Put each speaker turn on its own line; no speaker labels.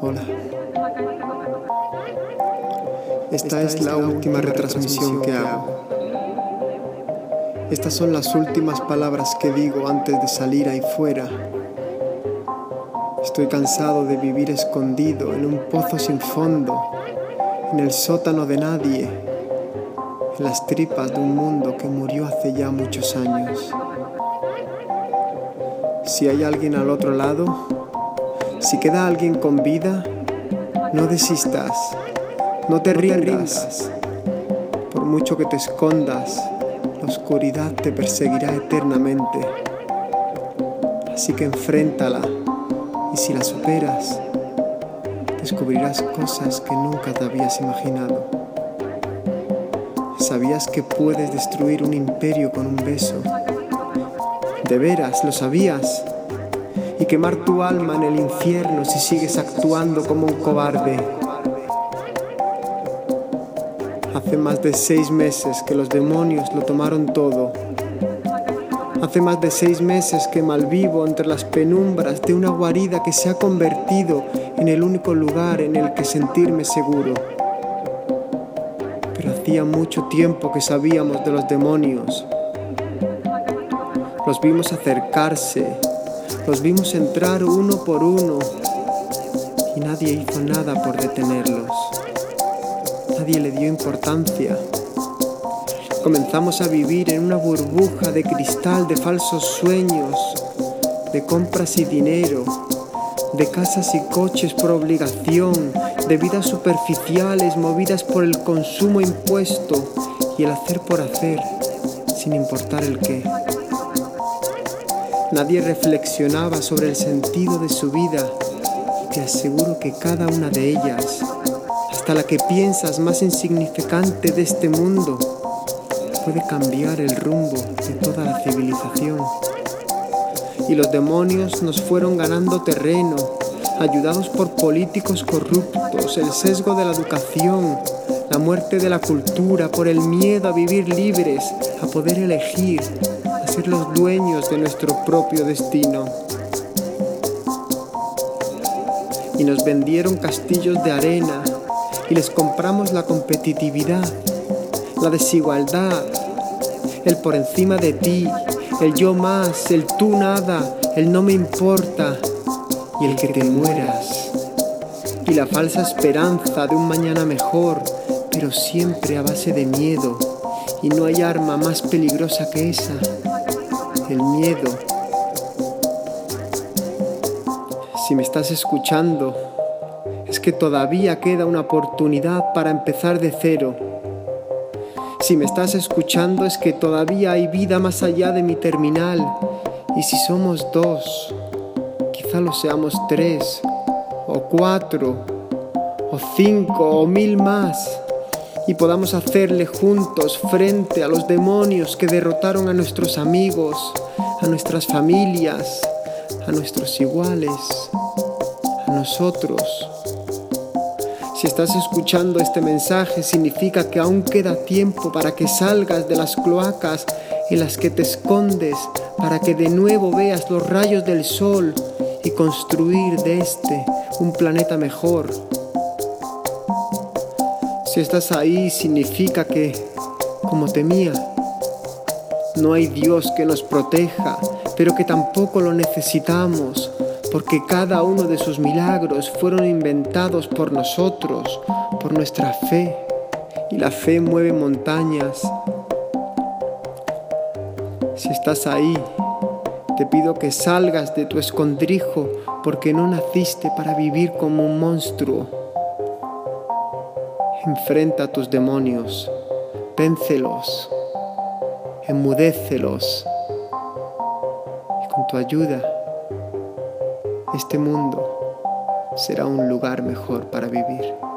Hola. Esta es la última retransmisión que hago. Estas son las últimas palabras que digo antes de salir ahí fuera. Estoy cansado de vivir escondido en un pozo sin fondo, en el sótano de nadie, en las tripas de un mundo que murió hace ya muchos años. Si hay alguien al otro lado, si queda alguien con vida, no desistas, no te rindas. Por mucho que te escondas, la oscuridad te perseguirá eternamente. Así que enfréntala y si la superas, descubrirás cosas que nunca te habías imaginado. ¿Sabías que puedes destruir un imperio con un beso? ¿De veras lo sabías? Y quemar tu alma en el infierno si sigues actuando como un cobarde. Hace más de seis meses que los demonios lo tomaron todo. Hace más de seis meses que malvivo entre las penumbras de una guarida que se ha convertido en el único lugar en el que sentirme seguro. Pero hacía mucho tiempo que sabíamos de los demonios los vimos acercarse, los vimos entrar uno por uno y nadie hizo nada por detenerlos. Nadie le dio importancia. Comenzamos a vivir en una burbuja de cristal de falsos sueños, de compras y dinero, de casas y coches por obligación, de vidas superficiales movidas por el consumo impuesto y el hacer por hacer, sin importar el qué. Nadie reflexionaba sobre el sentido de su vida te aseguro que cada una de ellas, hasta la que piensas más insignificante de este mundo, puede cambiar el rumbo de toda la civilización. Y los demonios nos fueron ganando terreno, ayudados por políticos corruptos, el sesgo de la educación, la muerte de la cultura, por el miedo a vivir libres, a poder elegir, los dueños de nuestro propio destino. Y nos vendieron castillos de arena y les compramos la competitividad, la desigualdad, el por encima de ti, el yo más, el tú nada, el no me importa y el que te mueras. Y la falsa esperanza de un mañana mejor, pero siempre a base de miedo. Y no hay arma más peligrosa que esa el miedo. Si me estás escuchando, es que todavía queda una oportunidad para empezar de cero. Si me estás escuchando es que todavía hay vida más allá de mi terminal. Y si somos dos, quizá lo seamos tres, o cuatro, o cinco, o mil más y podamos hacerle juntos frente a los demonios que derrotaron a nuestros amigos, a nuestras familias, a nuestros iguales, a nosotros. Si estás escuchando este mensaje significa que aún queda tiempo para que salgas de las cloacas en las que te escondes, para que de nuevo veas los rayos del sol y construir de este un planeta mejor si estás ahí significa que, como temía, no hay Dios que nos proteja, pero que tampoco lo necesitamos, porque cada uno de sus milagros fueron inventados por nosotros, por nuestra fe, y la fe mueve montañas. Si estás ahí, te pido que salgas de tu escondrijo, porque no naciste para vivir como un monstruo Enfrenta a tus demonios, véncelos, enmudécelos. Y con tu ayuda, este mundo será un lugar mejor para vivir.